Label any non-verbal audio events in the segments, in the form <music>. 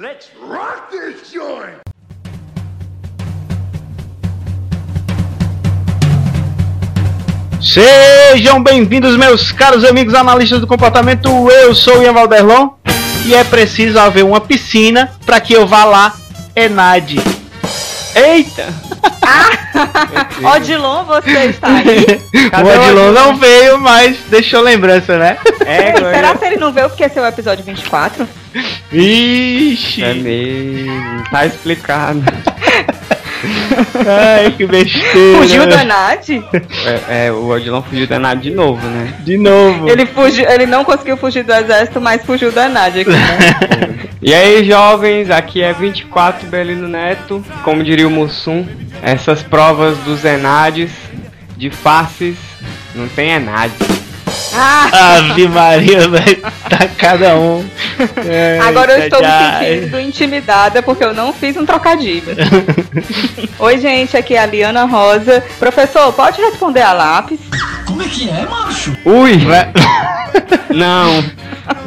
Let's rock this joint! Sejam bem-vindos, meus caros amigos analistas do comportamento. Eu sou o Ian Valderlon e é preciso haver uma piscina para que eu vá lá Enade. Eita! <laughs> Odilon, você está aí? <laughs> o Odilon não veio, mas deixou lembrança, né? <laughs> É, Será que ele não veio porque esse é o episódio 24? Vixe! É mesmo, tá explicado. <laughs> Ai, que besteira. Fugiu da Nath? É, é, o Odilon fugiu da Nath de novo, né? De novo. Ele, fugiu, ele não conseguiu fugir do exército, mas fugiu da Nath aqui, né? <laughs> e aí, jovens, aqui é 24 Belino Neto. Como diria o Mussum, essas provas dos Enades de faces não tem Enade. Ah. Ave Maria, vai tá cada um. É, <laughs> Agora eu estou já... me sentindo intimidada porque eu não fiz um trocadilho. <laughs> Oi, gente, aqui é a Liana Rosa. Professor, pode responder a lápis? Como é que é, macho? Ui! não.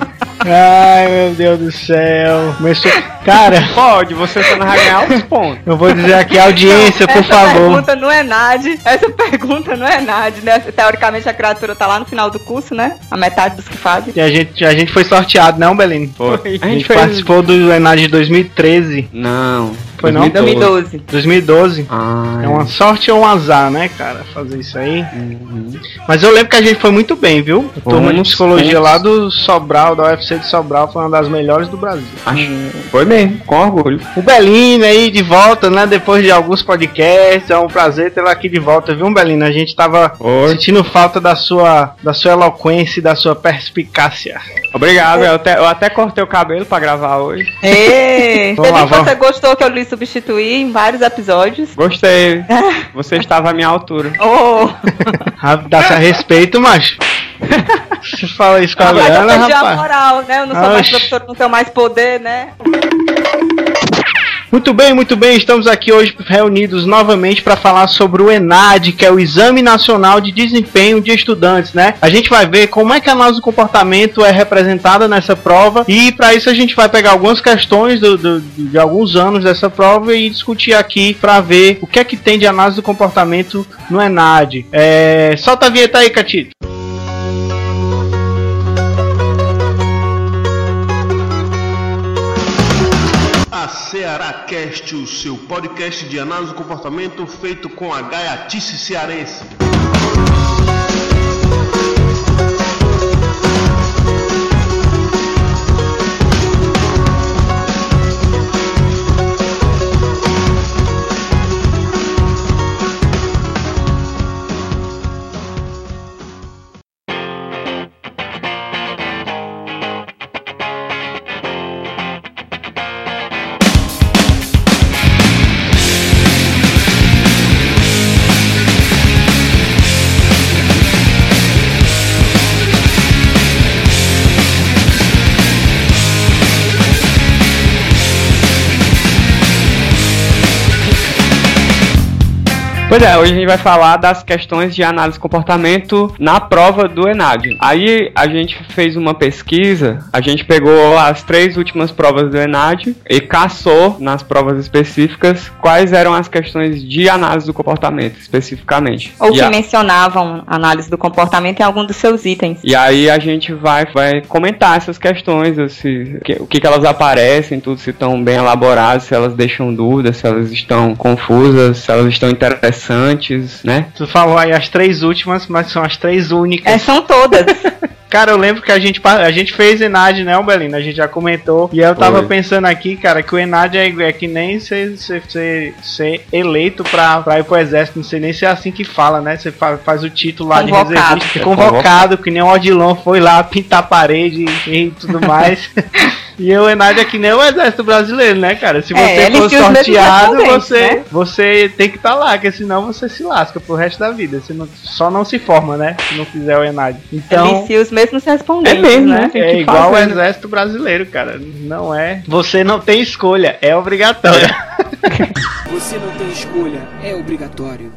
<laughs> Ai, meu Deus do céu. Começou. Cara. Pode, você só não vai ganhar os pontos. Eu vou dizer aqui, audiência, não, por favor. Essa pergunta não é NAD. Essa pergunta não é NAD, né? Teoricamente a criatura tá lá no final do curso, né? A metade dos que fazem. E a gente, a gente foi sorteado, não, Belino? Foi. A gente, a gente participou do ENAD de 2013. Não. Foi 2012. não? 2012. 2012. Ah, é uma sorte ou um azar, né, cara? Fazer isso aí. Uhum. Mas eu lembro que a gente foi muito bem, viu? A turma de psicologia lá do Sobral, da UFC de Sobral, foi uma das melhores do Brasil. Acho. Foi mesmo, com orgulho. O Belino aí de volta, né? Depois de alguns podcasts. É um prazer tê-lo aqui de volta, viu, Belino? A gente tava Oi. sentindo falta da sua, da sua eloquência e da sua perspicácia. Obrigado, eu até, eu até cortei o cabelo pra gravar hoje. Ei, <laughs> lá, vamos. você gostou que eu li substituir em vários episódios. Gostei. <laughs> Você estava à minha altura. Oh! <laughs> Dá-se a respeito, macho. Você fala isso com a ah, Liana, rapaz. a moral, né? Eu não sou Oxi. mais professor, não tenho mais poder, né? Muito bem, muito bem. Estamos aqui hoje reunidos novamente para falar sobre o ENAD, que é o Exame Nacional de Desempenho de Estudantes, né? A gente vai ver como é que a análise do comportamento é representada nessa prova e para isso a gente vai pegar algumas questões do, do, de alguns anos dessa prova e discutir aqui para ver o que é que tem de análise do comportamento no ENAD. É... Solta a vinheta aí, Catito. Ceará Cast, o seu podcast de análise do comportamento feito com a gaiatice cearense. Pois é, hoje a gente vai falar das questões de análise de comportamento na prova do ENAD. Aí a gente fez uma pesquisa, a gente pegou as três últimas provas do ENAD e caçou nas provas específicas quais eram as questões de análise do comportamento especificamente. Ou e que a... mencionavam análise do comportamento em algum dos seus itens. E aí a gente vai, vai comentar essas questões, se, que, o que, que elas aparecem, tudo se estão bem elaboradas, se elas deixam dúvidas, se elas estão confusas, se elas estão interessantes interessantes, né? Tu falou aí as três últimas, mas são as três únicas. É, são todas. <laughs> Cara, eu lembro que a gente, a gente fez Enad, né, Belino? A gente já comentou. E eu tava Oi. pensando aqui, cara, que o Enad é, é que nem ser, ser, ser, eleito pra, pra ir pro exército. Não sei nem se é assim que fala, né? Você faz, faz o título lá convocado. de reservista. É convocado, convocado, que nem o Odilon foi lá pintar a parede e tudo mais. <laughs> <laughs> E o Enad é que nem o exército brasileiro, né, cara? Se você é, for sorteado, você, né? você tem que estar tá lá, porque senão você se lasca pro resto da vida. Você não, só não se forma, né? Se não fizer o Enad. Então. Elicia os mesmos respondentes, é mesmo, né? É igual fazer, o exército brasileiro, cara. Não é. Você não tem escolha, é obrigatório. <laughs> você não tem escolha, é obrigatório.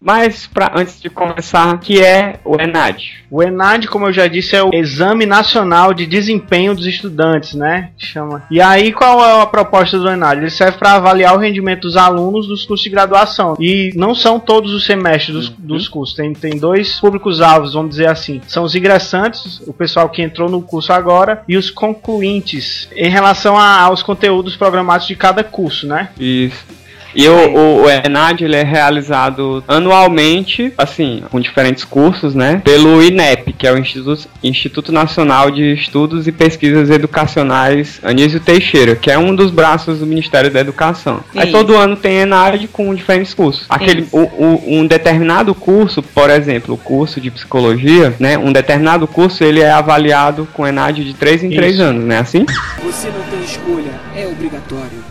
Mas pra, antes de começar, que é o ENAD? O ENAD, como eu já disse, é o Exame Nacional de Desempenho dos Estudantes, né? Chama. E aí, qual é a proposta do ENAD? Ele serve para avaliar o rendimento dos alunos dos cursos de graduação. E não são todos os semestres dos, uhum. dos cursos. Tem, tem dois públicos-alvos, vamos dizer assim. São os ingressantes, o pessoal que entrou no curso agora, e os concluintes, em relação a, aos conteúdos programados de cada curso, né? Isso. E o, o, o ENAD ele é realizado anualmente, assim, com diferentes cursos, né? Pelo INEP, que é o Instituto, Instituto Nacional de Estudos e Pesquisas Educacionais Anísio Teixeira, que é um dos braços do Ministério da Educação. Isso. Aí todo ano tem ENAD com diferentes cursos. Aquele, o, o, um determinado curso, por exemplo, o curso de psicologia, né? Um determinado curso ele é avaliado com ENAD de 3 em 3 anos, né? Assim? Você não tem escolha, é obrigatório.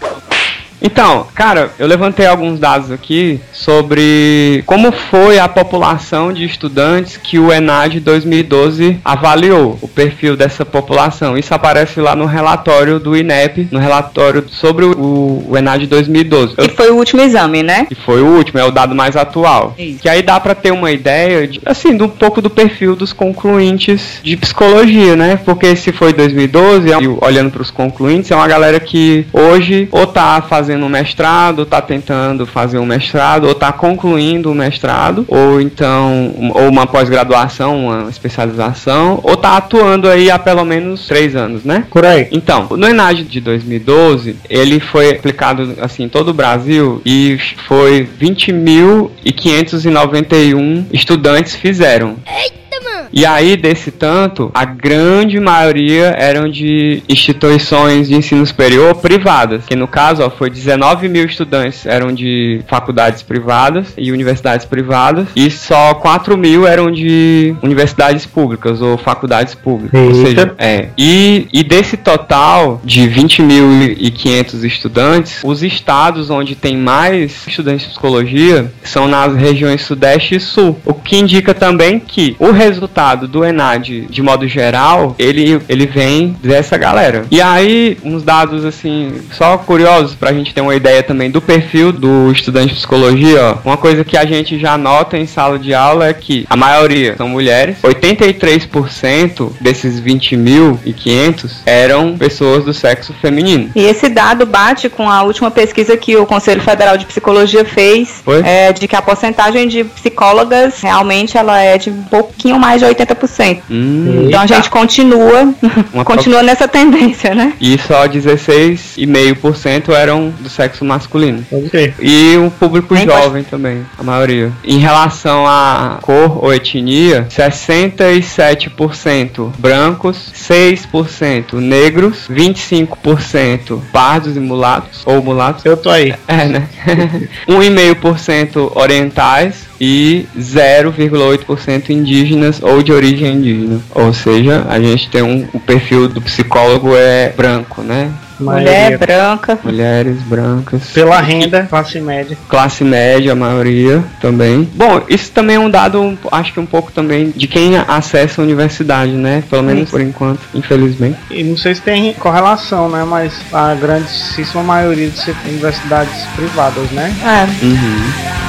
Então, cara, eu levantei alguns dados aqui sobre como foi a população de estudantes que o ENAD 2012 avaliou, o perfil dessa população. Isso aparece lá no relatório do INEP, no relatório sobre o, o ENAD 2012. E foi o último exame, né? E foi o último, é o dado mais atual. Isso. Que aí dá para ter uma ideia, de, assim, de um pouco do perfil dos concluintes de psicologia, né? Porque se foi 2012, olhando para os concluintes, é uma galera que hoje ou tá fazendo fazendo um mestrado, está tentando fazer um mestrado, ou está concluindo o um mestrado, ou então ou uma pós-graduação, uma especialização, ou está atuando aí há pelo menos três anos, né? Por aí. Então, no Enad de 2012, ele foi aplicado assim em todo o Brasil e foi 20.591 estudantes fizeram. Eita! E aí, desse tanto, a grande maioria eram de instituições de ensino superior privadas, que no caso ó, foi 19 mil estudantes eram de faculdades privadas e universidades privadas, e só 4 mil eram de universidades públicas ou faculdades públicas. Eita. Ou seja, é. E, e desse total de 20.500 estudantes, os estados onde tem mais estudantes de psicologia são nas regiões Sudeste e Sul, o que indica também que o resultado resultado do ENAD, de modo geral, ele, ele vem dessa galera. E aí, uns dados, assim, só curiosos pra gente ter uma ideia também do perfil do estudante de psicologia, ó. Uma coisa que a gente já nota em sala de aula é que a maioria são mulheres, 83% desses 20.500 eram pessoas do sexo feminino. E esse dado bate com a última pesquisa que o Conselho Federal de Psicologia fez, é, de que a porcentagem de psicólogas realmente ela é de um pouquinho mais de 80%. Hum, então a gente continua, <laughs> continua nessa tendência, né? E só 16,5% eram do sexo masculino. Okay. E o público Nem jovem pode... também, a maioria. Em relação à cor ou etnia, 67% brancos, 6% negros, 25% pardos e mulatos, ou mulatos. Eu tô aí. É, né? <laughs> 1,5% orientais, e 0,8% indígenas ou de origem indígena. Ou seja, a gente tem um o perfil do psicólogo é branco, né? Mulher branca. Mulheres brancas. Pela renda, classe média. Classe média, a maioria também. Bom, isso também é um dado, acho que um pouco também de quem acessa a universidade, né? Pelo menos por enquanto, infelizmente. E não sei se tem correlação, né? Mas a grandíssima maioria de universidades privadas, né? É. Uhum.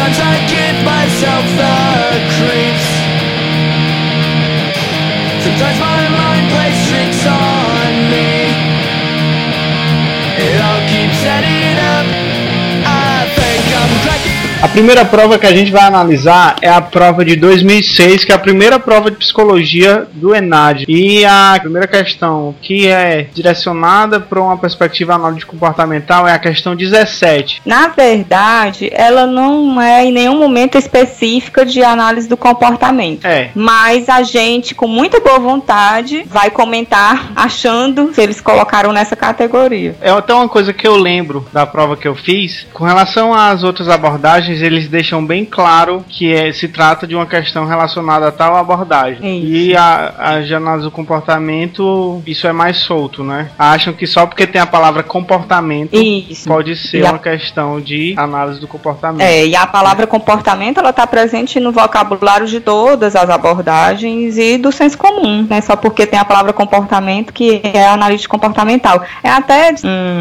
Sometimes I give myself the creeps. Sometimes my mind plays tricks on A primeira prova que a gente vai analisar é a prova de 2006, que é a primeira prova de psicologia do ENAD. E a primeira questão que é direcionada para uma perspectiva análise comportamental é a questão 17. Na verdade, ela não é em nenhum momento específica de análise do comportamento. É. Mas a gente, com muita boa vontade, vai comentar achando se eles colocaram nessa categoria. É até uma coisa que eu lembro da prova que eu fiz. Com relação às outras abordagens, eles deixam bem claro que é, se trata de uma questão relacionada a tal abordagem. Isso. E a, a análise do comportamento, isso é mais solto, né? Acham que só porque tem a palavra comportamento Isso. pode ser a- uma questão de análise do comportamento. É, e a palavra comportamento ela está presente no vocabulário de todas as abordagens e do senso comum, né? Só porque tem a palavra comportamento que é analista comportamental. É até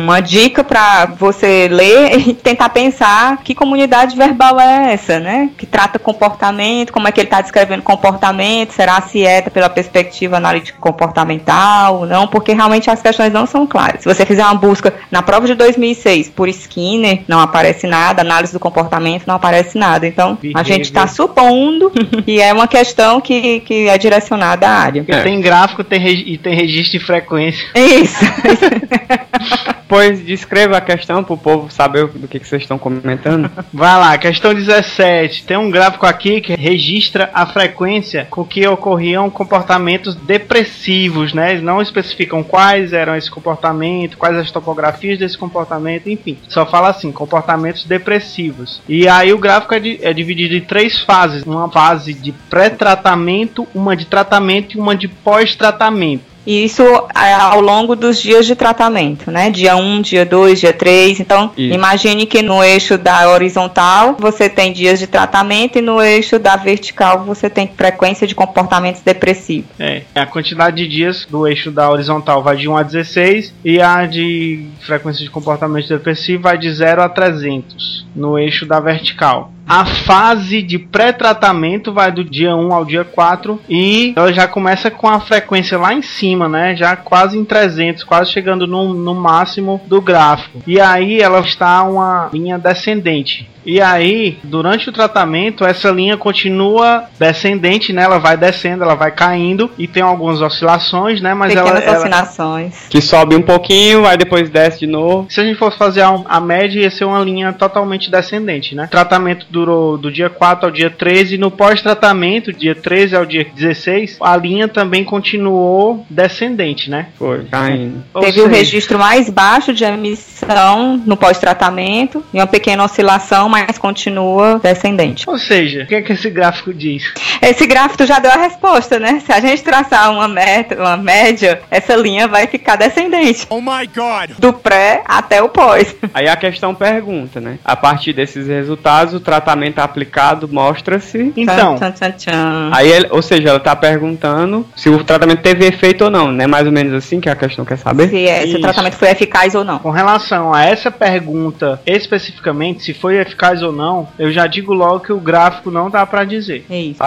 uma dica para você ler <laughs> e tentar pensar que comunidade verbal é essa, né? Que trata comportamento, como é que ele está descrevendo comportamento, será se é pela perspectiva analítica comportamental ou não, porque realmente as questões não são claras. Se você fizer uma busca na prova de 2006 por Skinner, não aparece nada, análise do comportamento não aparece nada. Então, a gente está supondo que <laughs> é uma questão que, que é direcionada à área. Porque tem gráfico tem e tem registro de frequência. <laughs> Isso. <laughs> Pois descreva a questão pro povo saber do que, que vocês estão comentando. Vai lá, questão 17. Tem um gráfico aqui que registra a frequência com que ocorriam comportamentos depressivos, né? Eles não especificam quais eram esse comportamento, quais as topografias desse comportamento, enfim. Só fala assim, comportamentos depressivos. E aí o gráfico é, di- é dividido em três fases. Uma fase de pré-tratamento, uma de tratamento e uma de pós-tratamento. E isso é, ao longo dos dias de tratamento, né? Dia 1, dia 2, dia 3. Então, Isso. imagine que no eixo da horizontal você tem dias de tratamento e no eixo da vertical você tem frequência de comportamentos depressivos. É, a quantidade de dias do eixo da horizontal vai de 1 a 16 e a de frequência de comportamento depressivo vai de 0 a 300 no eixo da vertical. A fase de pré-tratamento vai do dia 1 ao dia 4 e ela já começa com a frequência lá em cima, né? Já quase em 300, quase chegando no, no máximo do gráfico. E aí ela está uma linha descendente. E aí, durante o tratamento, essa linha continua descendente, né? Ela vai descendo, ela vai caindo e tem algumas oscilações, né? Mas ela, Pequenas ela- oscilações. que sobe um pouquinho, aí depois desce de novo. se a gente fosse fazer a, a média, ia ser uma linha totalmente descendente, né? O tratamento durou do dia 4 ao dia 13. E no pós-tratamento, dia 13 ao dia 16, a linha também continuou descendente, né? Foi, caindo. Ou Teve o seja, registro mais baixo de emissão no pós-tratamento e uma pequena oscilação, mas continua descendente. Ou seja, o que é que esse gráfico diz? Esse gráfico já deu a resposta, né? Se a gente traçar uma meta, uma média, essa linha vai ficar descendente. Oh my god! Do pré até o pós. Aí a questão pergunta, né? A partir desses resultados, o tratamento aplicado mostra-se. Então, Tchan, tchan, tchan. Aí, ele- ou seja, ela tá perguntando se o tratamento teve efeito ou não, né? Mais ou menos assim que a questão quer saber. Se, é- se o tratamento foi eficaz ou não. Com relação a essa pergunta especificamente, se foi eficaz ou não, eu já digo logo que o gráfico não dá pra dizer. É isso.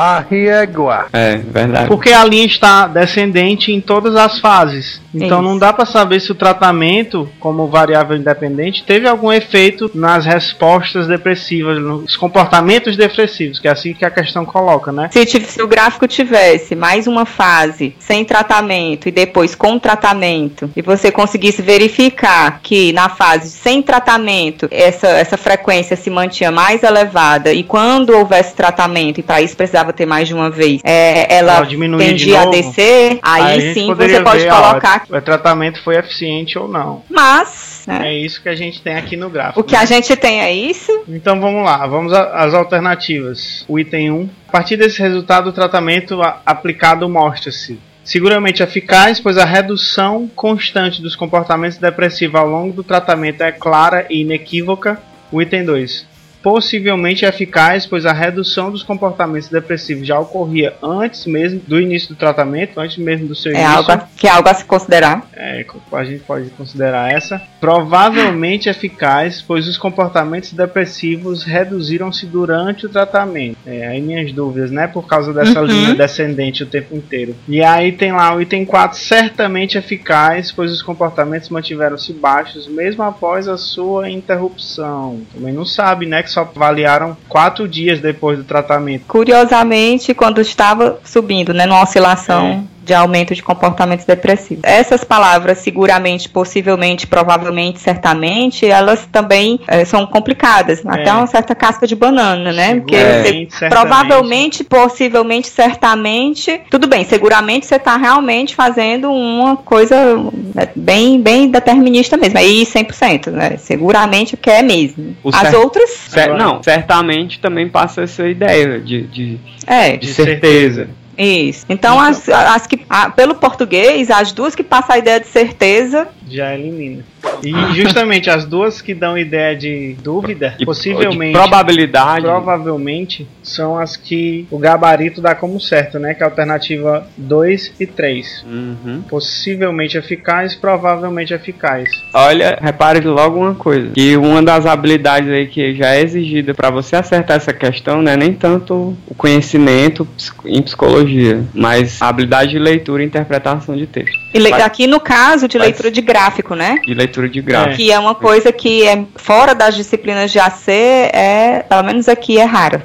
É, verdade. Porque a linha está descendente em todas as fases. Então Isso. não dá pra saber se o tratamento, como variável independente, teve algum efeito nas respostas depressivas, nos comportamentos depressivos, que é assim que a questão coloca, né? Se, se o gráfico tivesse mais uma fase sem tratamento e depois com tratamento, e você conseguisse verificar que na fase sem tratamento essa, essa frequência se mantinha mais elevada e quando houvesse tratamento, e para isso precisava ter mais de uma vez, é, ela tendia a descer, aí, gente sim você pode ver, ó, colocar. o tratamento foi eficiente ou não. Mas, né, É isso que a gente tem aqui no gráfico. o que a gente tem é isso. Então vamos lá, vamos às alternativas. O item 1. A partir desse resultado, o tratamento aplicado mostra-se seguramente eficaz, pois a redução constante dos comportamentos depressivos ao longo do tratamento é clara e inequívoca. O item 2. Possivelmente eficaz, pois a redução dos comportamentos depressivos já ocorria antes mesmo do início do tratamento, antes mesmo do seu É início. algo, que é algo a se considerar. é, a gente pode considerar essa, provavelmente eficaz, pois os comportamentos depressivos reduziram-se durante o tratamento. É, aí minhas dúvidas, né? Por causa dessa Uhum. linha descendente o tempo inteiro. E aí tem lá o item 4, certamente eficaz, pois os comportamentos mantiveram-se baixos mesmo após a sua interrupção. Também não sabe, né? Só avaliaram quatro dias depois do tratamento. Curiosamente, quando estava subindo, né, numa oscilação de aumento de comportamentos depressivos. Essas palavras, seguramente, possivelmente, provavelmente, certamente, elas também eh, são complicadas. Até uma certa casca de banana, né? Porque você- provavelmente, possivelmente, certamente, tudo bem, seguramente você está realmente fazendo uma coisa né, bem, bem determinista mesmo. Aí 100%, né? Seguramente que é mesmo. O As cer- outras, Cer- não, certamente também passa essa ideia de, de, é. de certeza. Isso. Então, as, as que, a- pelo português, as duas que passam a ideia de certeza, Já elimina. E justamente as duas que dão ideia de dúvida, E- possivelmente. de probabilidade. Provavelmente são as que o gabarito dá como certo, né? Que é a alternativa 2 e 3. Uhum. Possivelmente eficaz, provavelmente eficaz. Olha, repare logo uma coisa, que uma das habilidades aí que já é exigida para você acertar essa questão não é nem tanto o conhecimento em psicologia, mas a habilidade de leitura e interpretação de texto. e Vai- aqui no caso de vai- leitura de gráfico, né? De leitura de gráfico. Que é uma coisa que é fora das disciplinas de AC, é, pelo menos aqui é rara.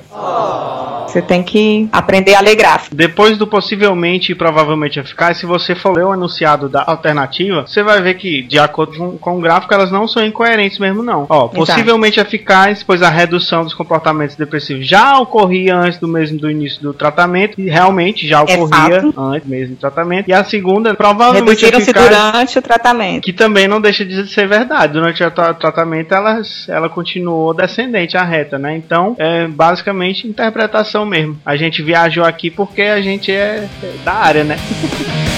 Você tem que aprender a ler gráfico. Depois do possivelmente e provavelmente eficaz, se você for ler o enunciado da alternativa, você vai ver que, de acordo com, com o gráfico, elas não são incoerentes mesmo, não. Ó, possivelmente eficaz, pois a redução dos comportamentos depressivos já ocorria antes do mesmo do início do tratamento, e realmente já ocorria fato. antes mesmo do tratamento. E a segunda, provavelmente Reduziram-se eficaz. durante o tratamento. Que também não deixa de ser verdade. Durante o tra- tratamento, ela, ela continuou descendente, a reta, né? Então, é basicamente interpretação mesmo. A gente viajou aqui porque a gente é da área, né? <laughs>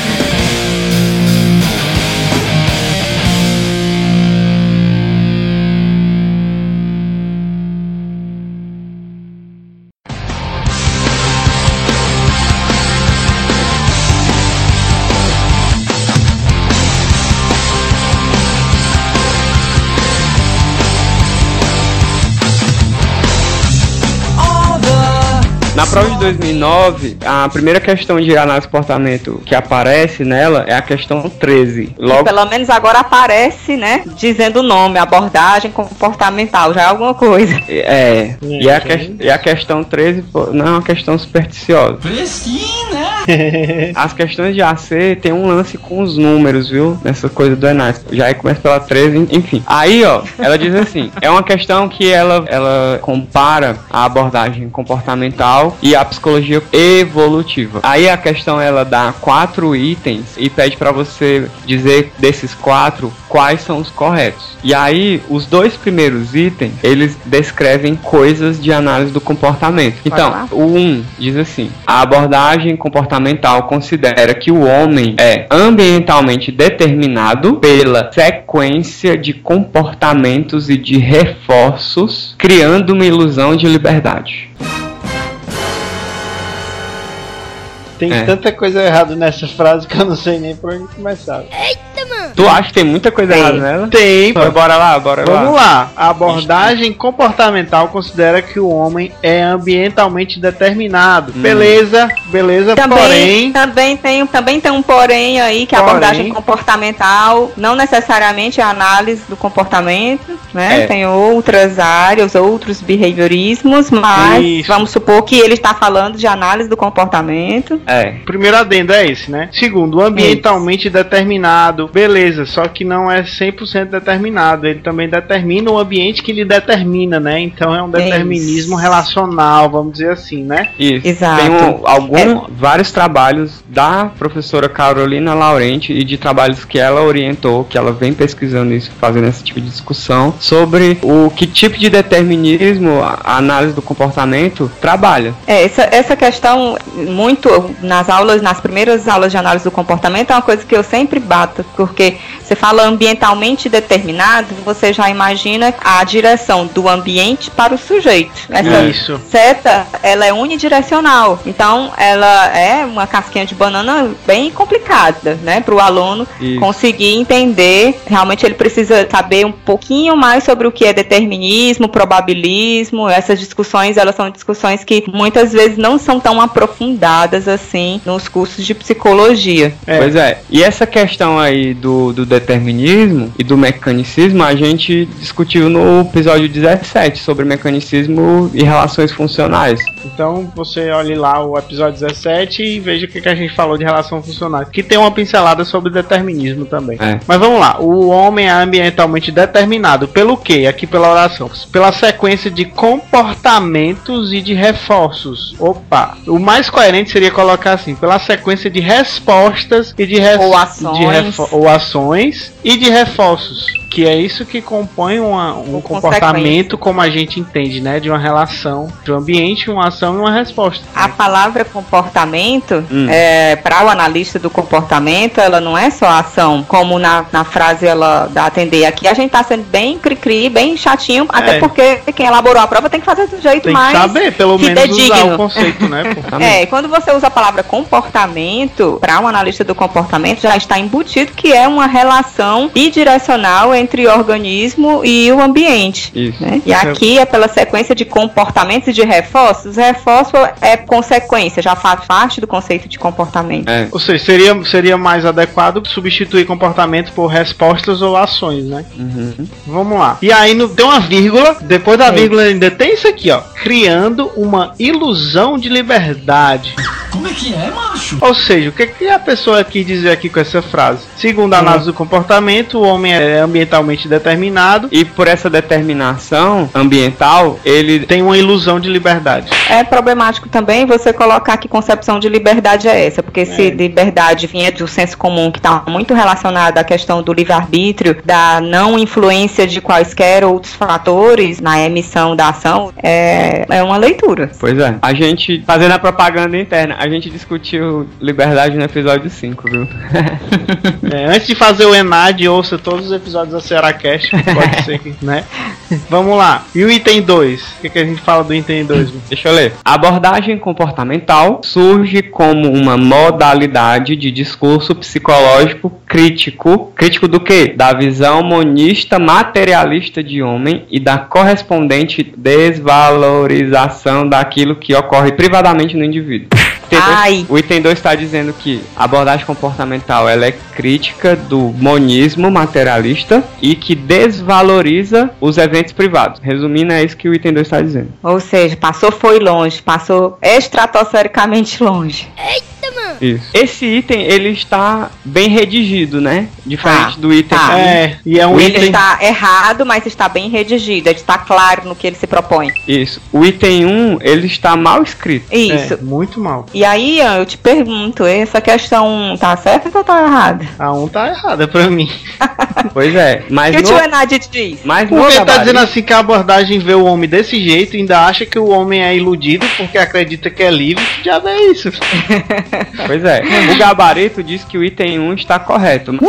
Na prova de 2009, a primeira questão de análise de comportamento que aparece nela é a questão 13. Logo Pelo menos agora aparece, né? Dizendo o nome, abordagem comportamental, já é alguma coisa. <laughs> É, e a, que- e a questão 13 pô, não é uma questão supersticiosa. <laughs> As questões de AC tem um lance com os números, viu? Nessa coisa do Enas. Já aí começa pela 13, enfim. Aí, ó, ela diz assim: é uma questão que ela, ela compara a abordagem comportamental e a psicologia evolutiva. Aí a questão ela dá quatro itens e pede pra você dizer desses quatro quais são os corretos. E aí, os dois primeiros itens, eles descrevem coisas de análise do comportamento. Então, o 1 um diz assim: a abordagem comportamental considera que o homem é ambientalmente determinado pela sequência de comportamentos e de reforços, criando uma ilusão de liberdade. Tem É. tanta coisa errada nessa frase que eu não sei nem por onde começar. Tu acha que tem muita coisa Tem. errada nela? Tem, bora lá, bora Vamos lá. lá. A abordagem comportamental considera que o homem é ambientalmente determinado. Hum. Beleza, beleza, Também, porém. também, tem, também tem um porém aí, que a Porém. abordagem comportamental não necessariamente é a análise do comportamento, né? É. Tem outras áreas, outros behaviorismos, mas Isso. vamos supor que ele está falando de análise do comportamento. É. Primeiro adendo é esse, né? Segundo, ambientalmente determinado. Beleza, só que não é 100% determinado. Ele também determina o ambiente que lhe determina, né? Então é um determinismo Isso. relacional, vamos dizer assim, né? Isso. Exato. Tem um- algum, vários trabalhos da professora Carolina Laurenti e de trabalhos que ela orientou, que ela vem pesquisando isso, fazendo esse tipo de discussão, sobre o que tipo de determinismo a a análise do comportamento trabalha. É, essa, essa questão, muito nas aulas, nas primeiras aulas de análise do comportamento, é uma coisa que eu sempre bato, porque porque você fala ambientalmente determinado, você já imagina a direção do ambiente para o sujeito. Essa Isso. seta, ela é unidirecional. Então, ela é uma casquinha de banana bem complicada, né, para o aluno Isso. conseguir entender. Realmente ele precisa saber um pouquinho mais sobre o que é determinismo, probabilismo. Essas discussões, elas são discussões que muitas vezes não são tão aprofundadas assim nos cursos de psicologia. É. Pois é. E essa questão aí do, do determinismo e do mecanicismo, a gente discutiu no episódio 17 sobre mecanicismo e relações funcionais. Então você olhe lá o episódio 17 e veja o que, que a gente falou de relação funcional. Que tem uma pincelada sobre determinismo também. É. Mas vamos lá. O homem é ambientalmente determinado pelo quê? Aqui pela oração. Pela sequência de comportamentos e de reforços. Opa! O mais coerente seria colocar assim: pela sequência de respostas e de, res- Ou ações. de refo- ou ações e de reforços. Que é isso que compõe uma- um comportamento como a gente entende, né? De uma relação, de um ambiente, uma ação e uma resposta. A palavra comportamento, Hum. é, para o analista do comportamento, ela não é só ação, como na, na frase ela dá a atender aqui. A gente tá sendo bem cri-cri, bem chatinho, até É. porque quem elaborou a prova tem que fazer do jeito Tem que mais. saber, pelo menos, usar o conceito, né? <laughs> É, e quando você usa a palavra comportamento, para um analista do comportamento, já está embutido que é uma relação bidirecional entre o organismo e o ambiente. Isso. né? E aqui é pela sequência de comportamentos e de reforços. Reforço é consequência, já faz parte do conceito de comportamento. É. Ou seja, seria, seria mais adequado substituir comportamento por respostas ou ações, né? Uhum. Vamos lá. E aí no, tem uma vírgula, depois da É. vírgula ainda tem isso aqui, ó. Criando uma ilusão de liberdade. Como é que é, macho? Ou seja, o que, que a pessoa quis dizer aqui com essa frase? Segundo a análise do comportamento, o homem é ambientalmente determinado E por essa determinação ambiental, ele tem uma ilusão de liberdade. É problemático também você colocar que concepção de liberdade é essa, porque se liberdade vinha do senso comum, que está muito relacionado à questão do livre-arbítrio, da não influência de quaisquer outros fatores na emissão da ação, é, é uma leitura. Pois é. A gente, fazendo a propaganda interna, a gente discutiu liberdade no episódio 5, viu? <laughs> É, antes de fazer o Enad, ouça todos os episódios da Cearacast, pode <laughs> ser que, né? Vamos lá. E o item 2? O que, que a gente fala do item 2? Deixa eu ler. A abordagem comportamental surge como uma modalidade de discurso psicológico crítico. Crítico do quê? Da visão monista materialista de homem e da correspondente desvalorização daquilo que ocorre privadamente no indivíduo. Item dois- Ai. O item 2 está dizendo que a abordagem comportamental ela é crítica do monismo materialista e que desvaloriza os eventos privados. Resumindo, é isso que o item 2 está dizendo. Ou seja, passou foi longe, passou estratosfericamente longe. Isso. Esse item ele está bem redigido, né? Diferente Tá, do item. tá. É, e é um Ele item. está errado, mas está bem redigido, ele está claro no que ele se propõe. Isso. O item 1, ele está mal escrito. Isso. É, muito mal. E aí, Ian, eu te pergunto, essa questão tá certa ou tá errada? A 1 um tá errada pra mim. <laughs> Pois é. Mas E o no, tio Enad diz? mas Porque tá gabarito- dizendo assim que a abordagem vê o homem desse jeito e ainda acha que o homem é iludido porque acredita que é livre. Já vê isso. <laughs> Pois é. O gabarito diz que o item 1 está correto. No,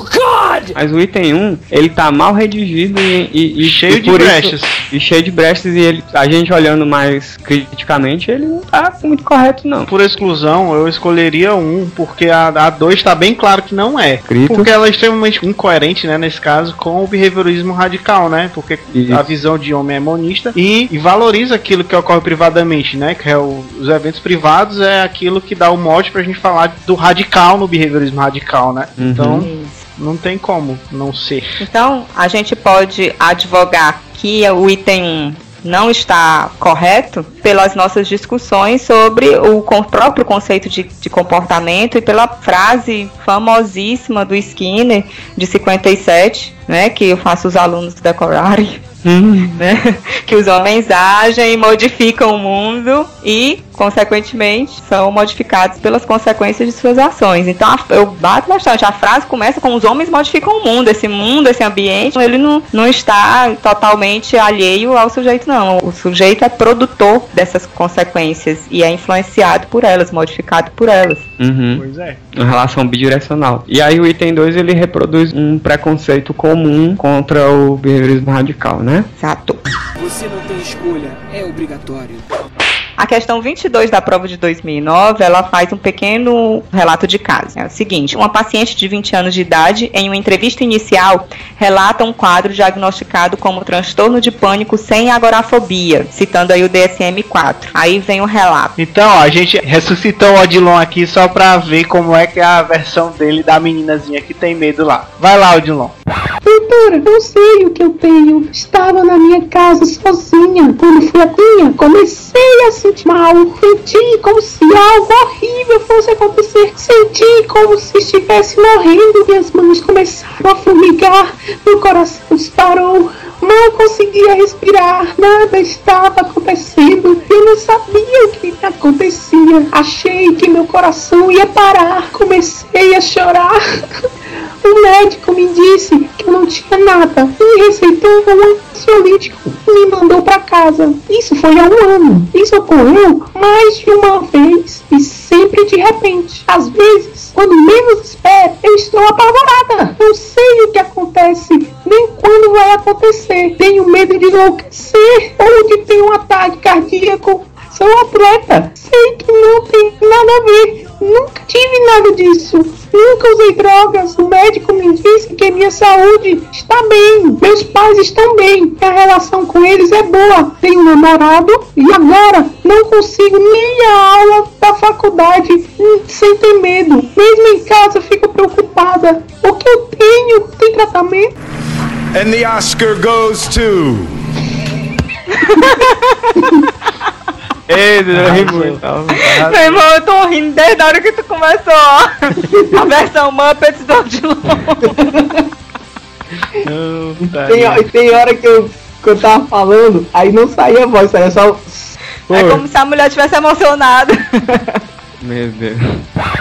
God! Mas o item 1, ele tá mal redigido e, e- e- Cheio e de por isso- brechas. e cheio de brechas e ele, a gente olhando mais criticamente, ele não tá muito correto não. Por exclusão, eu escolheria um, porque a, a 2 tá bem claro que não é. Escrito. Porque ela é extremamente incoerente, né, nesse caso, com o behaviorismo radical, né? Porque Isso. a visão de homem é monista e, e valoriza aquilo que ocorre privadamente, né? Que é o- os eventos privados é aquilo que dá o mote pra gente falar do radical no behaviorismo radical, né? Uhum. Então, não tem como não ser. Então, a gente pode advogar que o item 1 não está correto pelas nossas discussões sobre o próprio conceito de, de comportamento e pela frase famosíssima do Skinner, de 57, né, que eu faço os alunos decorarem. <laughs> né, que os homens agem e modificam o mundo e consequentemente, são modificados pelas consequências de suas ações. Então, a, eu bato bastante. A frase começa com os homens modificam o mundo. Esse mundo, esse ambiente, ele não, não está totalmente alheio ao sujeito, não. O sujeito é produtor dessas consequências e é influenciado por elas, modificado por elas. Uhum. Pois é. Uma relação bidirecional. E aí o item 2 ele reproduz um preconceito comum contra o behaviorismo radical, né? Exato. Você não tem escolha, é obrigatório. A questão 22 da prova de 2009, ela faz um pequeno relato de caso. É o seguinte, uma paciente de 20 anos de idade, em uma entrevista inicial, relata um quadro diagnosticado como transtorno de pânico sem agorafobia, citando aí o DSM-4. Aí vem o relato. Então, ó, a gente ressuscitou o Odilon aqui só pra ver como é que é a versão dele da meninazinha que tem medo lá. Vai lá, Odilon. Doutora, não sei o que eu tenho. Estava na minha casa sozinha. Quando fui a pinha, comecei a sentir mal. Senti como se algo horrível fosse acontecer. Senti como se estivesse morrendo. Minhas mãos começaram a formigar. Meu coração disparou. Não conseguia respirar, nada estava acontecendo. Eu não sabia o que acontecia. Achei que meu coração ia parar. Comecei a chorar. <laughs> O médico me disse que eu não tinha nada e receitou um ansiolítico e me mandou para casa. Isso foi há um ano. Isso ocorreu mais de uma vez e sempre de repente. Às vezes, quando menos espero, eu estou apavorada. Não sei o que acontece, nem quando vai acontecer. Tenho medo de enlouquecer ou de ter um ataque cardíaco. Sou atleta. Sei que não tem nada a ver. Nunca tive nada disso. Nunca usei drogas. O médico me disse que minha saúde está bem. Meus pais estão bem. A relação com eles é boa. Tenho namorado e agora não consigo nem à aula da faculdade sem ter medo. Mesmo em casa fico preocupada. O que eu tenho? Tem tratamento? And the Oscar goes to. <laughs> Ei, eu ri muito. Meu irmão, eu tô rindo desde a hora que tu começou. ó. <laughs> A versão Muppets do Odilon. Tem, tem hora que eu, que eu tava falando, aí não saía a voz, saía só. É como se a mulher tivesse emocionada. <laughs> Meu Deus.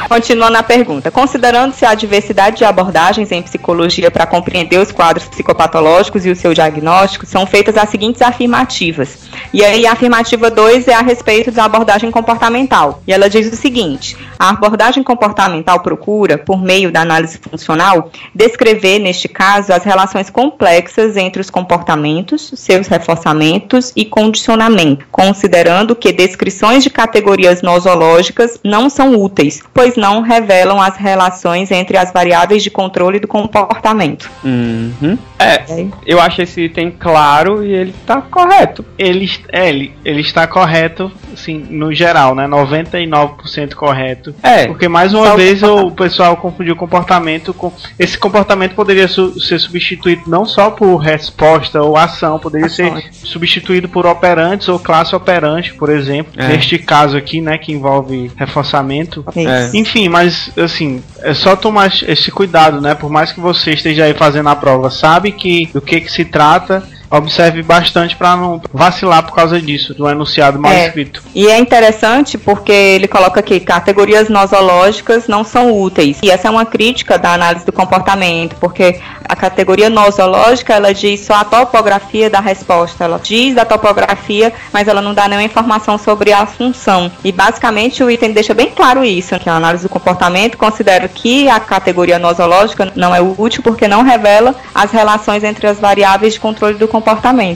Continuando a pergunta. Considerando-se a diversidade de abordagens em psicologia para compreender os quadros psicopatológicos e o seu diagnóstico, são feitas as seguintes afirmativas. E aí a afirmativa 2 é a respeito da abordagem comportamental. E ela diz o seguinte: a abordagem comportamental procura, por meio da análise funcional, descrever, neste caso, as relações complexas entre os comportamentos, seus reforçamentos e condicionamento, considerando que descrições de categorias nosológicas não são úteis, pois não revelam as relações entre as variáveis de controle do comportamento. Uhum. É, eu acho esse item claro e ele tá correto. Ele, é, ele, ele está correto, assim, no geral, né? 99% correto. É. Porque mais uma o vez o, pessoal confundiu comportamento com. Esse comportamento poderia su- ser substituído não só por resposta ou ação, poderia Ações. ser substituído por operantes ou classe operante, por exemplo. É. Neste caso aqui, né, que envolve reforçamento. Isso. Enfim, mas assim, é só tomar esse cuidado, né? Por mais que você esteja aí fazendo a prova, sabe que do que, que se trata, observe bastante para não vacilar por causa disso, do enunciado mal É. escrito. E é interessante porque ele coloca aqui categorias nosológicas não são úteis. E essa é uma crítica da análise do comportamento, porque a categoria nosológica ela diz só a topografia da resposta. Ela diz da topografia, mas ela não dá nenhuma informação sobre a função. E basicamente o item deixa bem claro isso, que a análise do comportamento considera que a categoria nosológica não é útil porque não revela as relações entre as variáveis de controle do comportamento.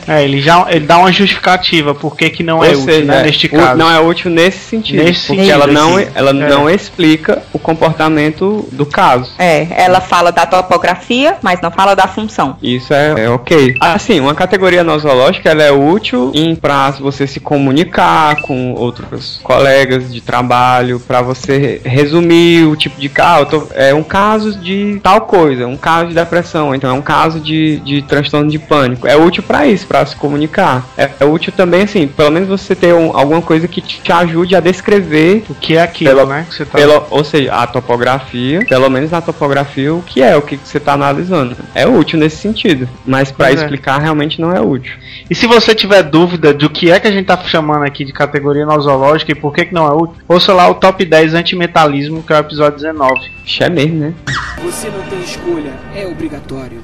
É, ele já ele dá uma justificativa por que, que não é Ou útil, seja, né, é, neste caso. não é útil nesse sentido. Nesse porque sentido, ela não, ela É. não explica o comportamento do caso. É, ela fala da topografia, mas não fala da função. Isso é, é ok. Assim, uma categoria nosológica ela é útil em pra você se comunicar com outros colegas de trabalho, pra você resumir o tipo de caso. É um caso de tal coisa, um caso de depressão, então é um caso de, de transtorno de pânico. É útil útil para isso, para se comunicar. É, é, útil também, assim, pelo menos você ter um, alguma coisa que te, te, ajude a descrever o que é aquilo, pela, né? Que você tá... pela, ou seja, a topografia, pelo menos na topografia, o que é, o que, que você está analisando. É útil nesse sentido, mas para é. explicar realmente não é útil. E se você tiver dúvida do que é que a gente está chamando aqui de categoria nosológica e por que, que não é útil, ouça lá o top 10 antimetalismo, que é o episódio 19. Ixi, é mesmo, né? Você não tem escolha, é obrigatório.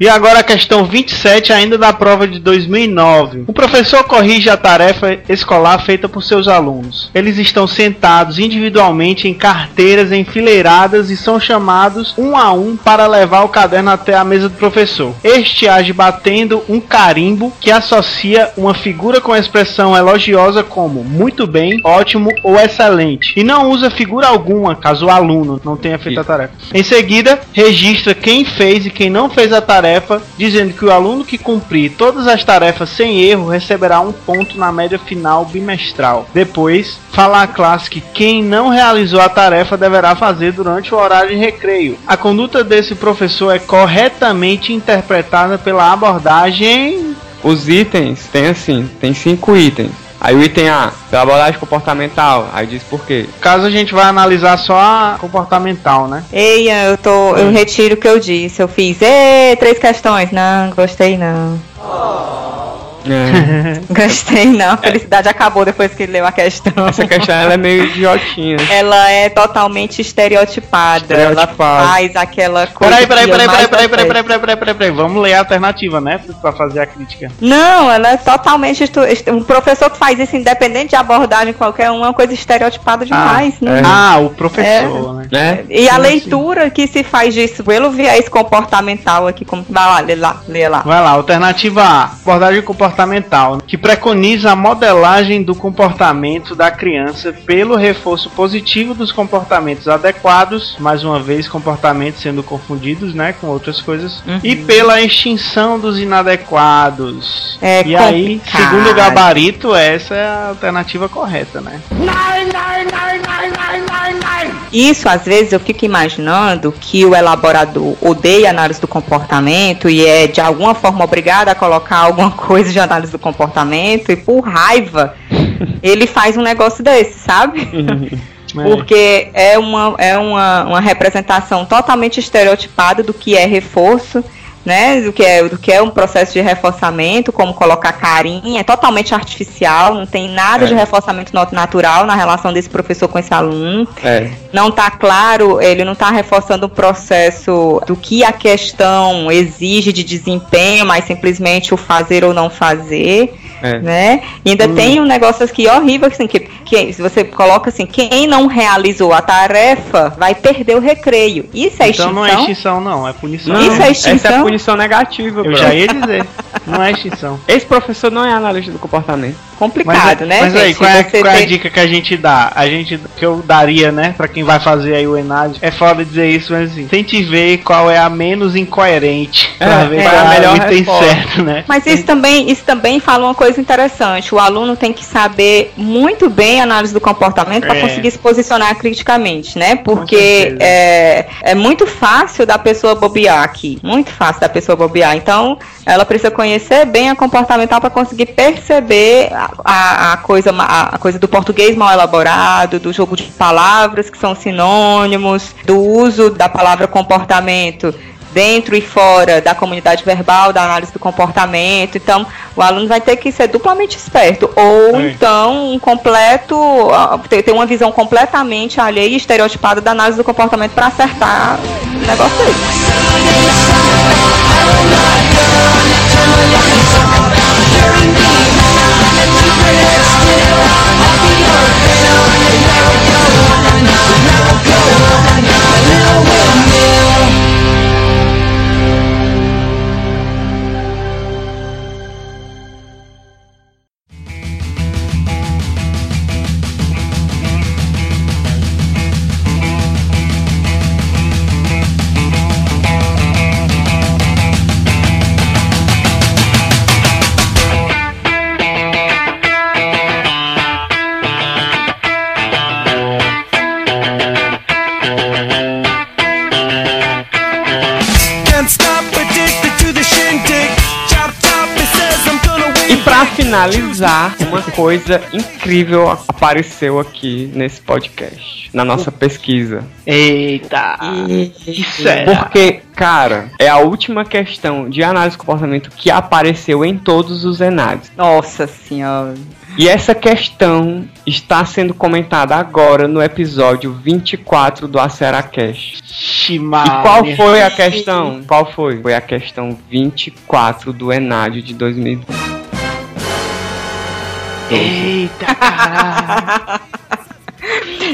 E agora a questão 27, ainda da prova de 2009. O professor corrige a tarefa escolar feita por seus alunos. Eles estão sentados individualmente em carteiras enfileiradas e são chamados um a um para levar o caderno até a mesa do professor. Este age batendo um carimbo que associa uma figura com a expressão elogiosa como muito bem, ótimo ou excelente. E não usa figura alguma caso o aluno não tenha feito a tarefa. Em seguida, registra quem fez e quem não fez a tarefa tarefa, dizendo que o aluno que cumprir todas as tarefas sem erro receberá um ponto na média final bimestral. Depois, fala a classe que quem não realizou a tarefa deverá fazer durante o horário de recreio. A conduta desse professor é corretamente interpretada pela abordagem. Os itens tem assim, tem cinco itens. Aí o item A, pela abordagem comportamental, aí diz por quê. Caso a gente vai analisar só a comportamental, né? Eia, eu tô. Eu retiro o que eu disse. Eu fiz. Ê, três questões. Não, gostei não. É. <laughs> Gostei não, a felicidade é. acabou depois que ele leu a questão. Essa questão ela é meio <laughs> idiotinha. Ela é totalmente estereotipada. estereotipada. Ela faz aquela coisa. Peraí, peraí, peraí, peraí, peraí, peraí, peraí, peraí, peraí, peraí, Vamos ler a alternativa, né? Pra fazer a crítica. Não, ela é totalmente. Um professor que faz isso, independente de abordagem qualquer um, é uma coisa estereotipada demais. Ah, né? ah o professor, né? É. E a leitura sim. que se faz disso pelo viés comportamental aqui, como. Vai lá, lê lá, lê lá. Vai lá, alternativa A. Abordagem comportamental comportamental, que preconiza a modelagem do comportamento da criança pelo reforço positivo dos comportamentos adequados, mais uma vez comportamentos sendo confundidos, né, com outras coisas, uhum. e pela extinção dos inadequados. É e complicado. aí, segundo o gabarito, essa é a alternativa correta, né? Isso, às vezes, eu fico imaginando que o elaborador odeia análise do comportamento e é de alguma forma obrigado a colocar alguma <laughs> coisa de análise do comportamento e por raiva ele faz um negócio desse, sabe? <laughs> É. Porque é, uma, é uma, uma representação totalmente estereotipada do que é reforço né, do que é do que é um processo de reforçamento, como colocar carinha, é totalmente artificial, não tem nada é. de reforçamento natural na relação desse professor com esse aluno. É. Não está claro, ele não está reforçando o processo do que a questão exige de desempenho, mas simplesmente o fazer ou não fazer. É. Né? E ainda hum. tem um negócio aqui horrível, assim, que, que se você coloca assim, quem não realizou a tarefa vai perder o recreio. Isso é então extinção? não é extinção, não, é punição. Não, Isso é extinção? Essa é punição negativa, Eu bro. já <laughs> ia dizer. Não é extinção. Esse professor não é analista do comportamento. Complicado, mas, né? Mas gente? aí, qual é, qual é a dica que a gente dá? A gente que eu daria, né, pra quem vai fazer aí o Enad, é foda dizer isso, mas assim, tente ver qual é a menos incoerente. É, pra ver é, qual é a melhor item certo, né? Mas isso também, isso também fala uma coisa interessante. O aluno tem que saber muito bem a análise do comportamento para é. conseguir se posicionar criticamente, né? Porque é, é muito fácil da pessoa bobear aqui. Muito fácil da pessoa bobear. Então, ela precisa conhecer bem a comportamental para conseguir perceber a, a, coisa, a coisa do português mal elaborado, do jogo de palavras que são sinônimos, do uso da palavra comportamento dentro e fora da comunidade verbal, da análise do comportamento. Então, o aluno vai ter que ser duplamente esperto. Ou então, um completo, ter uma visão completamente alheia e estereotipada da análise do comportamento para acertar o negócio dele. Coisa incrível apareceu aqui nesse podcast, na nossa pesquisa. Eita! Isso é. Porque, cara, é a última questão de análise de comportamento que apareceu em todos os ENADs. Nossa senhora. E essa questão está sendo comentada agora no episódio 24 do Aceracast. E qual foi a questão? Qual foi? Foi a questão 24 do Enádio de 2012. Eita, caralho. <laughs>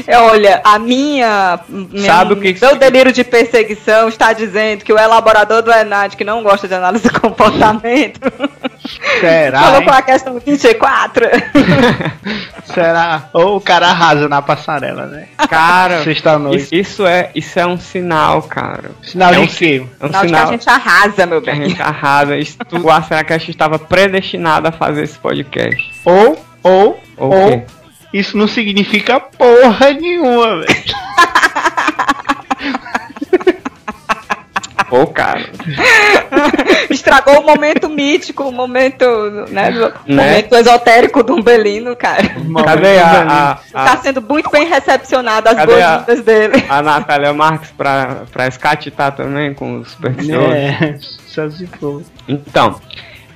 É, Olha, a minha. minha Sabe o que que Meu se- delírio de perseguição está dizendo que o elaborador do ENAD, que não gosta de análise de comportamento, <laughs> Será? colocou hein? a questão 24. <laughs> Será? Ou o cara arrasa na passarela, né? Cara, isso, isso é, isso é um sinal, cara. Sinal é de um, quê? É um Sinal de que a sinal gente arrasa, meu que a bem. gente arrasa. Isso, tudo- o Aceracast estava predestinado a fazer esse podcast. Ou, ou, Ou ou, isso não significa porra nenhuma, velho. <laughs> Pô, cara. <laughs> Estragou o momento mítico, o momento, né, do- Né? momento esotérico do Umbelino, cara. Cadê a, a, Tá sendo muito bem recepcionado as boas-vindas dele. a Natália Marques pra, pra escatitar também com os supersticiosos? É, só se for. Então,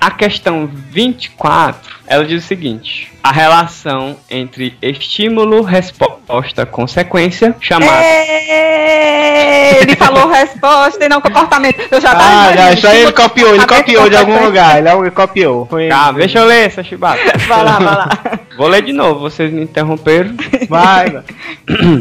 a questão 24, ela diz o seguinte: a relação entre estímulo, resposta, consequência, chamada. É, ele falou <laughs> resposta e não comportamento. Eu já tava Ah, já, aí ele copiou, ele copiou de algum consequência. lugar, ele ele copiou. Foi Calma, deixa eu ler essa chibata. <laughs> Vai lá, vai lá. <laughs> Vou ler de novo, vocês me interromperam. Vai, vai.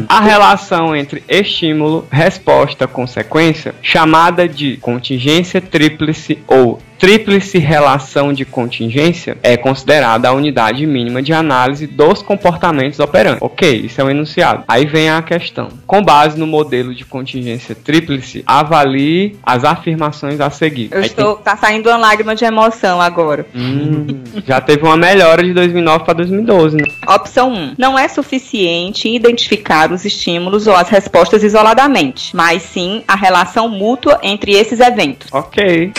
A relação entre estímulo, resposta, consequência, chamada de contingência tríplice ou tríplice relação de contingência, é considerada a unidade mínima de análise dos comportamentos operantes. Ok, isso é um enunciado. Aí vem a questão. Com base no modelo de contingência tríplice, avalie as afirmações a seguir. Eu Aí estou. Tá saindo uma lágrima de emoção agora. tem- Hum, já teve uma melhora de 2009 para 2012, né? Opção 1. Não é suficiente identificar os estímulos ou as respostas isoladamente, mas sim a relação mútua entre esses eventos. Ok.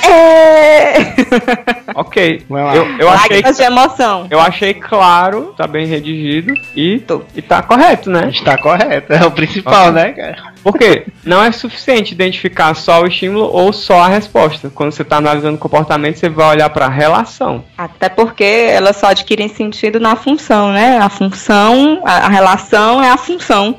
<laughs> ok. Vai lá. Eu, eu achei de emoção. Eu achei claro, tá bem redigido e, e tá correto, né? Está correto, é o principal, Ok. né, cara? Porque não é suficiente identificar só o estímulo ou só a resposta. Quando você tá analisando o comportamento, você vai olhar para a relação. Até porque elas só adquirem sentido na função, né? A função, a, a relação é a função.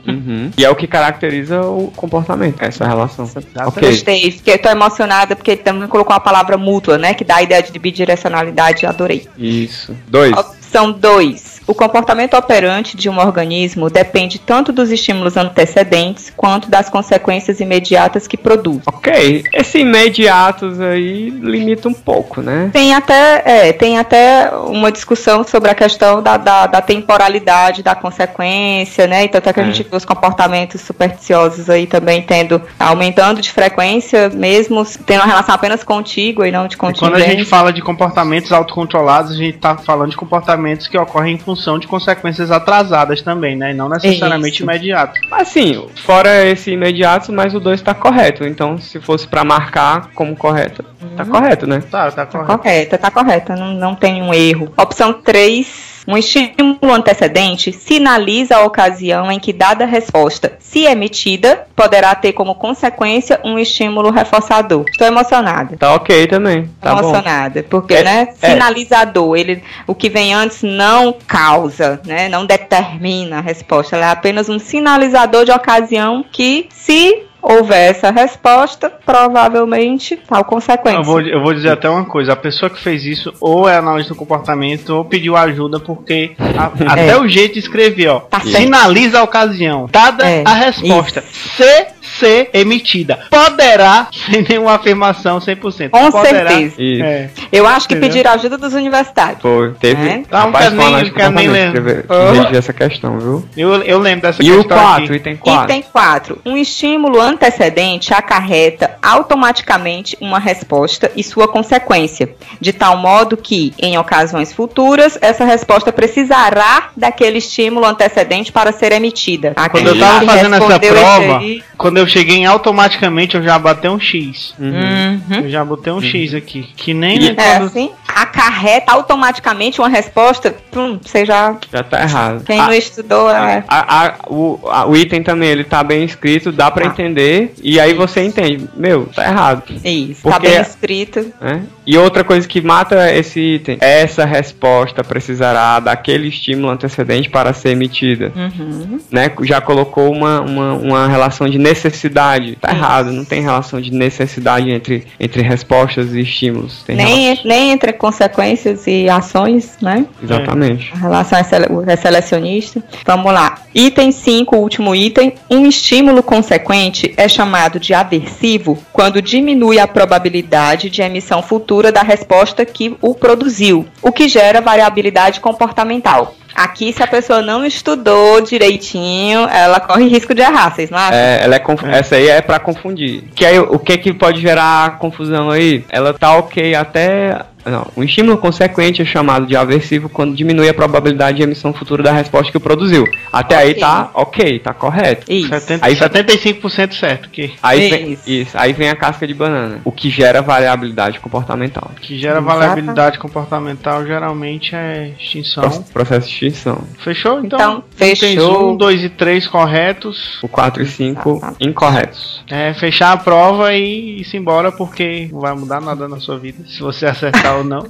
E é o que caracteriza o comportamento, essa relação. Ok. Gostei, fiquei tô emocionada porque ele também colocou a palavra mútua, né? Que dá a ideia de bidirecionalidade, adorei. Isso. Dois. Opção 2. O comportamento operante de um organismo depende tanto dos estímulos antecedentes quanto das consequências imediatas que produz. Ok. Esse imediatos aí limita um pouco, né? Tem até, é, tem até uma discussão sobre a questão da, da, da temporalidade, da consequência, né? Então até que a É. gente vê os comportamentos supersticiosos aí também tendo, aumentando de frequência, mesmo tendo uma relação apenas contígua e não de E quando a gente fala de comportamentos autocontrolados, a gente tá falando de comportamentos que ocorrem em função de consequências atrasadas também, né? E não necessariamente Isso. imediatas. Assim, fora esse imediato, mas o 2 tá correto. Então, se fosse pra marcar como correto, tá correto, né? Tá, tá Tá correto. correta, tá correta, não, não tem um erro. Opção 3. Um estímulo antecedente sinaliza a ocasião em que dada resposta, se emitida, poderá ter como consequência um estímulo reforçador. Estou emocionada. Tá ok também. Tá bom. emocionada, porque, É, né, é. sinalizador, ele, o que vem antes não causa, né, não determina a resposta, ela é apenas um sinalizador de ocasião que, se houver essa resposta, provavelmente tal consequência. Eu vou, eu vou dizer até uma coisa: a pessoa que fez isso ou é analista do comportamento ou pediu ajuda, porque a- <laughs> até o jeito de escrever, ó, Tá certo. sinaliza a ocasião. Dada É, a resposta, se ser emitida, poderá, <laughs> sem nenhuma afirmação 100%. Com poderá, certeza. Isso. É. Eu acho que Entendeu? pedir ajuda dos universitários. Foi. Teve. É? Não, rapaz nem- quer nem Ah. redigir essa questão, viu? Eu, eu lembro dessa E o questão 4, aqui. item 4. Item 4. Um estímulo antecedente acarreta automaticamente uma resposta e sua consequência, de tal modo que, em ocasiões futuras, essa resposta precisará daquele estímulo antecedente para ser emitida. Quando eu Aquele tava que fazendo essa prova, aí- quando eu cheguei em automaticamente eu já botei um X. Uhum. Eu já botei um X aqui. Que nem né, É quando- assim, acarreta automaticamente uma resposta, pum, você já. Já tá errado. Quem Ah, não estudou é. a- a- o, a- o item também, ele tá bem escrito, dá pra Ah. entender, e aí você entende, meu, tá errado. Isso, tá Porque- bem escrito. né? E outra coisa que mata esse item, essa resposta precisará daquele estímulo antecedente para ser emitida. Uhum. Né? Já colocou uma, uma, uma relação de necessidade. Tá errado, não tem relação de necessidade entre, entre respostas e estímulos. Tem Nem, relação- nem entre consequências e ações, né? Exatamente. A relação é sele- é selecionista. Vamos lá. Item 5, último item. Um estímulo consequente é chamado de aversivo quando diminui a probabilidade de emissão futura da resposta que o produziu, o que gera variabilidade comportamental. Aqui, se a pessoa não estudou direitinho, ela corre risco de errar, vocês não acham? É, ela é conf- Essa aí é pra confundir. Que aí, o que que pode gerar confusão aí? Ela tá ok até. Não, um estímulo consequente é chamado de aversivo quando diminui a probabilidade de emissão futura da resposta que o produziu. Até aí Ok. tá ok, tá correto. Isso. 70, Aí- 75% certo. Que, Aí vem, Isso. isso, aí vem a casca de banana, o que gera variabilidade comportamental. que gera Exata. variabilidade comportamental geralmente é extinção. Pro- Processo de extinção. Fechou? Então, Então, fechou. 1, 2 e 3 corretos. O 4 e 5 Exatamente. incorretos. É, fechar a prova e ir-se embora porque não vai mudar nada na sua vida. Se você <laughs> acertar ou não,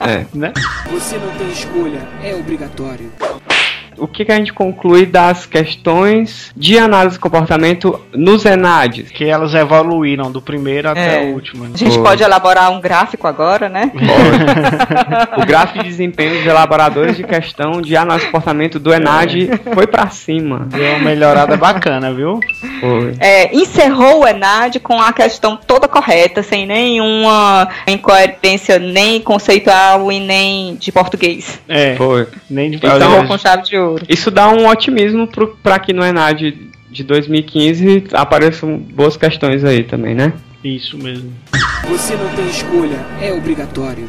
É. né? Você não tem escolha, é obrigatório. O que, que a gente conclui das questões de análise de comportamento nos ENADs? Que elas evoluíram do primeiro até É. o último. né? A gente Foi. pode elaborar um gráfico agora, né? <laughs> O gráfico de desempenho dos elaboradores de questão de análise de comportamento do ENAD foi pra cima. Deu uma melhorada bacana, viu? Foi. É, encerrou o ENAD com a questão toda correta, sem nenhuma incoerência nem conceitual e nem de português. É, Foi. nem de Então- Encerrou com chave de ouro. Isso dá um otimismo pro, pra que no ENAD de 2015 apareçam boas questões aí também, né? Isso mesmo. Você não tem escolha, é obrigatório.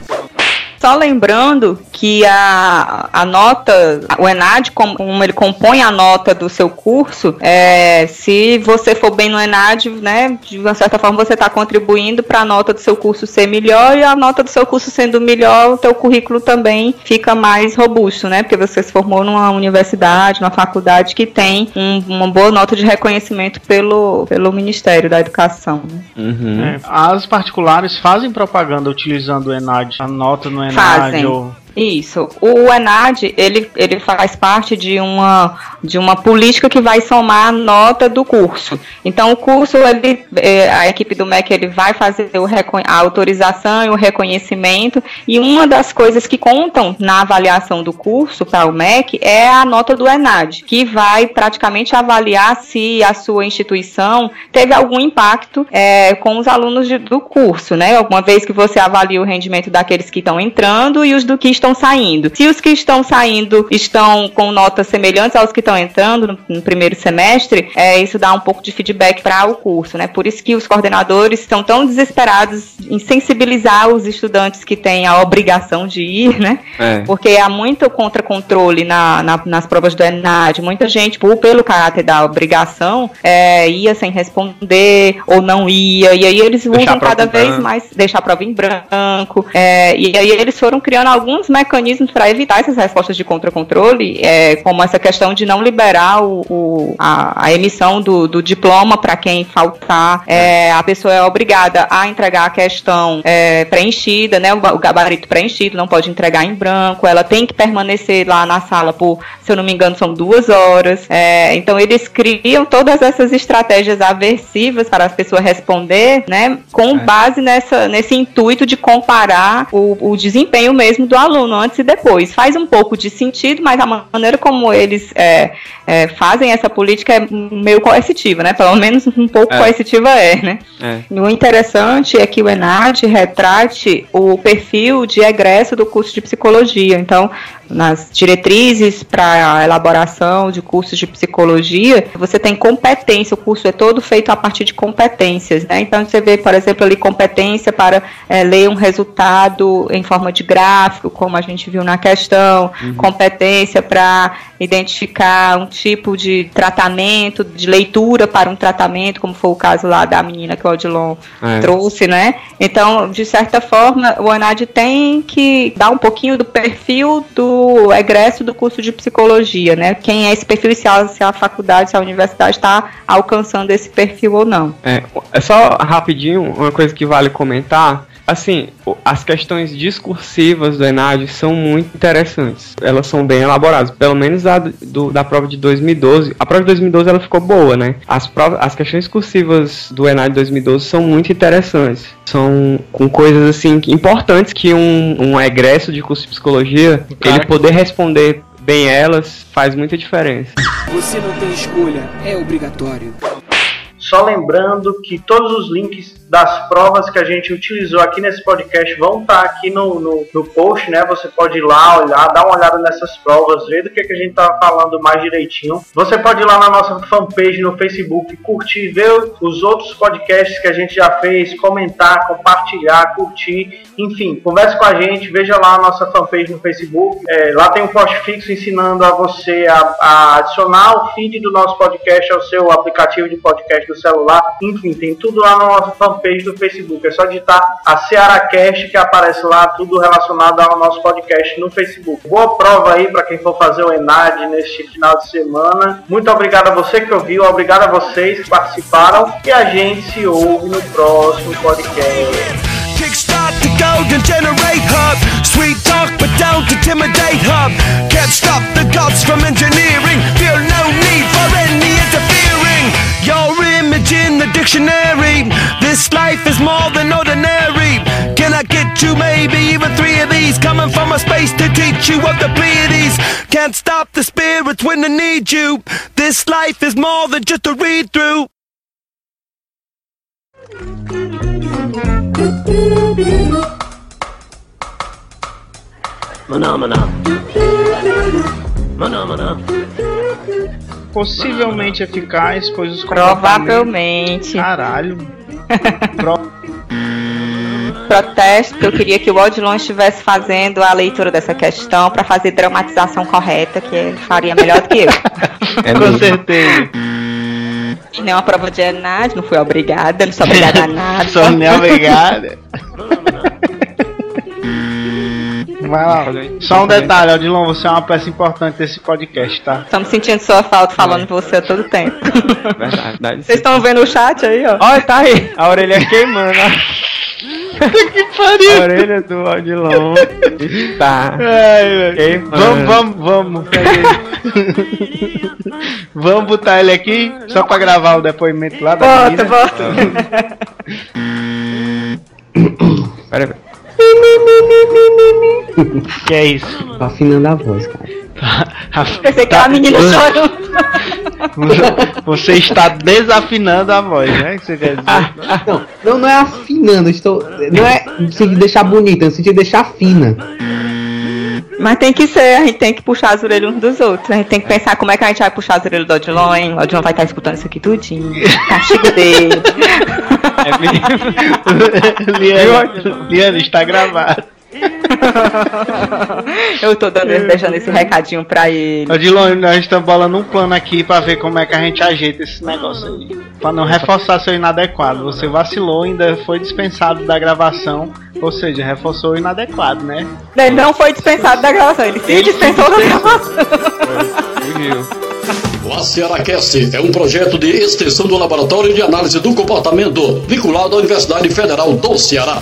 Só lembrando que a, a nota, o ENAD, como, ele compõe a nota do seu curso, é, se você for bem no ENAD, né, de uma certa forma você está contribuindo para a nota do seu curso ser melhor e a nota do seu curso sendo melhor, o teu currículo também fica mais robusto, né, porque você se formou numa universidade, numa faculdade que tem um- uma boa nota de reconhecimento pelo, pelo Ministério da Educação. né. Uhum. É, as particulares fazem propaganda utilizando o ENAD, a nota no ENAD Fazem. Isso. O ENAD, ele, ele faz parte de uma, de uma política que vai somar a nota do curso. Então, o curso, ele, eh, a equipe do MEC, ele vai fazer o a autorização e o reconhecimento, e uma das coisas que contam na avaliação do curso para o MEC é a nota do ENAD, que vai praticamente avaliar se a sua instituição teve algum impacto eh, com os alunos de- do curso, né? Alguma vez que você avalia o rendimento daqueles que estão entrando e os do que estão saindo. Se os que estão saindo estão com notas semelhantes aos que estão entrando no, no primeiro semestre, é, isso dá um pouco de feedback para o curso, né? Por isso que os coordenadores estão tão desesperados em sensibilizar os estudantes que têm a obrigação de ir, né? É. Porque há muito contra-controle na, na- nas provas do ENAD. Muita gente, por, pelo caráter da obrigação, é, ia sem responder ou não ia. E aí eles Deixar a usam cada vez mais, deixar a prova em branco. é, e aí eles foram criando alguns mecanismos para evitar essas respostas de contra-controle, é, como essa questão de não liberar o, o- a, a emissão do, do diploma para quem faltar. É, a pessoa é obrigada a entregar a questão é, preenchida, né, o, o gabarito preenchido, não pode entregar em branco. Ela tem que permanecer lá na sala por, se eu não me engano, são duas horas. É, então eles criam todas essas estratégias aversivas para as pessoas responder, né, com base nessa, nesse intuito de comparar o, o desempenho mesmo do aluno antes e depois. Faz um pouco de sentido, mas a maneira como eles é, é, fazem essa política é meio coercitiva, né? Pelo menos um pouco É. coercitiva é, né? É. O interessante é que o ENAD retrate o perfil de egresso do curso de psicologia. Então, nas diretrizes para elaboração de cursos de psicologia, você tem competência, o curso é todo feito a partir de competências, né? Então você vê, por exemplo, ali competência para é, ler um resultado em forma de gráfico, como a gente viu na questão, uhum. competência para identificar um tipo de tratamento, de leitura para um tratamento, como foi o caso lá da menina que o Odilon é. trouxe, né? Então, de certa forma, o ANAD tem que dar um pouquinho do perfil do egresso do curso de psicologia, né? Quem é esse perfil e se a, se a faculdade, se a universidade está alcançando esse perfil ou não. É, é só rapidinho, uma coisa que vale comentar Assim, as questões discursivas do Enad são muito interessantes. Elas são bem elaboradas. Pelo menos a do, da prova de 2012. A prova de 2012 ela ficou boa, né? As, provas, as questões discursivas do Enad 2012 são muito interessantes. São com coisas assim importantes que um, um egresso de curso de psicologia ele poder responder bem elas faz muita diferença. Você não tem escolha, é obrigatório. Só lembrando que todos os links das provas que a gente utilizou aqui nesse podcast vão estar tá aqui no, no, no, post, né? Você pode ir lá, olhar, dar uma olhada nessas provas, ver do que, que a gente tá falando mais direitinho. Você pode ir lá na nossa fanpage no Facebook, curtir, ver os outros podcasts que a gente já fez, comentar, compartilhar, curtir, enfim, converse com a gente, veja lá a nossa fanpage no Facebook. É, lá tem um post fixo ensinando a você a, a adicionar o feed do nosso podcast ao seu aplicativo de podcast do celular. Enfim, tem tudo lá na nossa fanpage do Facebook. É só digitar a Cearacast que aparece lá tudo relacionado ao nosso podcast no Facebook. Boa prova aí para quem for fazer o Enad neste final de semana. Muito obrigado a você que ouviu, obrigado a vocês que participaram e a gente se ouve no próximo podcast. Kickstart generate hub. Sweet talk, but don't intimidate hub. Can't stop the gods from engineering. Feel no need for any interfering. Your image in the dictionary. This life is more than ordinary. Can I get you maybe even three of these? Coming from a space to teach you of the Pleiades. Can't stop the spirits when they need you. This life is more than just a read through. Maná, maná. Possivelmente eficaz, pois os Provavelmente. Caralho. Pro... <laughs> Protesto que eu queria que o Odilon estivesse fazendo a leitura dessa questão para fazer dramatização correta, que ele faria melhor do que eu. É Com certeza. Nem uma prova de nada, não fui obrigada, não sou obrigada a <laughs> nada. sou nem obrigada. <laughs> Vai lá. Só um detalhe, Odilon, você é uma peça importante desse podcast, tá? Estamos sentindo sua falta falando é. você todo tempo. Verdade. Vocês estão vendo o chat aí, ó? Olha, tá aí. A orelha queimando, <laughs> que pariu! A orelha do Odilon está. Ai, vamos, vamos, vamos. vamos botar ele aqui só pra gravar o depoimento lá da Bota, bota. Peraí, peraí que é isso? Tá afinando a voz, cara. Pensei que tá... a menina chorando. Você está desafinando a voz, né? Que você quer dizer? Não, não, não é afinando, estou. Não é no sentido de deixar bonita, é no sentido de deixar fina. Mas tem que ser, a gente tem que puxar as orelhas uns dos outros. A gente tem que pensar como é que a gente vai puxar as orelhas do Odilon, hein? O Odilon vai estar escutando isso aqui tudinho. <laughs> Castigo dele. É <laughs> Liane, Liane, está gravado. <laughs> Eu tô dando, deixando esse recadinho pra ele. Odilon, nós estamos bolando um plano aqui pra ver como é que a gente ajeita esse negócio aí. Pra não reforçar seu inadequado. Você vacilou, ainda foi dispensado da gravação. Ou seja, reforçou o inadequado, né? Ele não foi dispensado da gravação, ele se ele dispensou da gravação. O ACRACast é um projeto de extensão do Laboratório de Análise do Comportamento, vinculado à Universidade Federal do Ceará.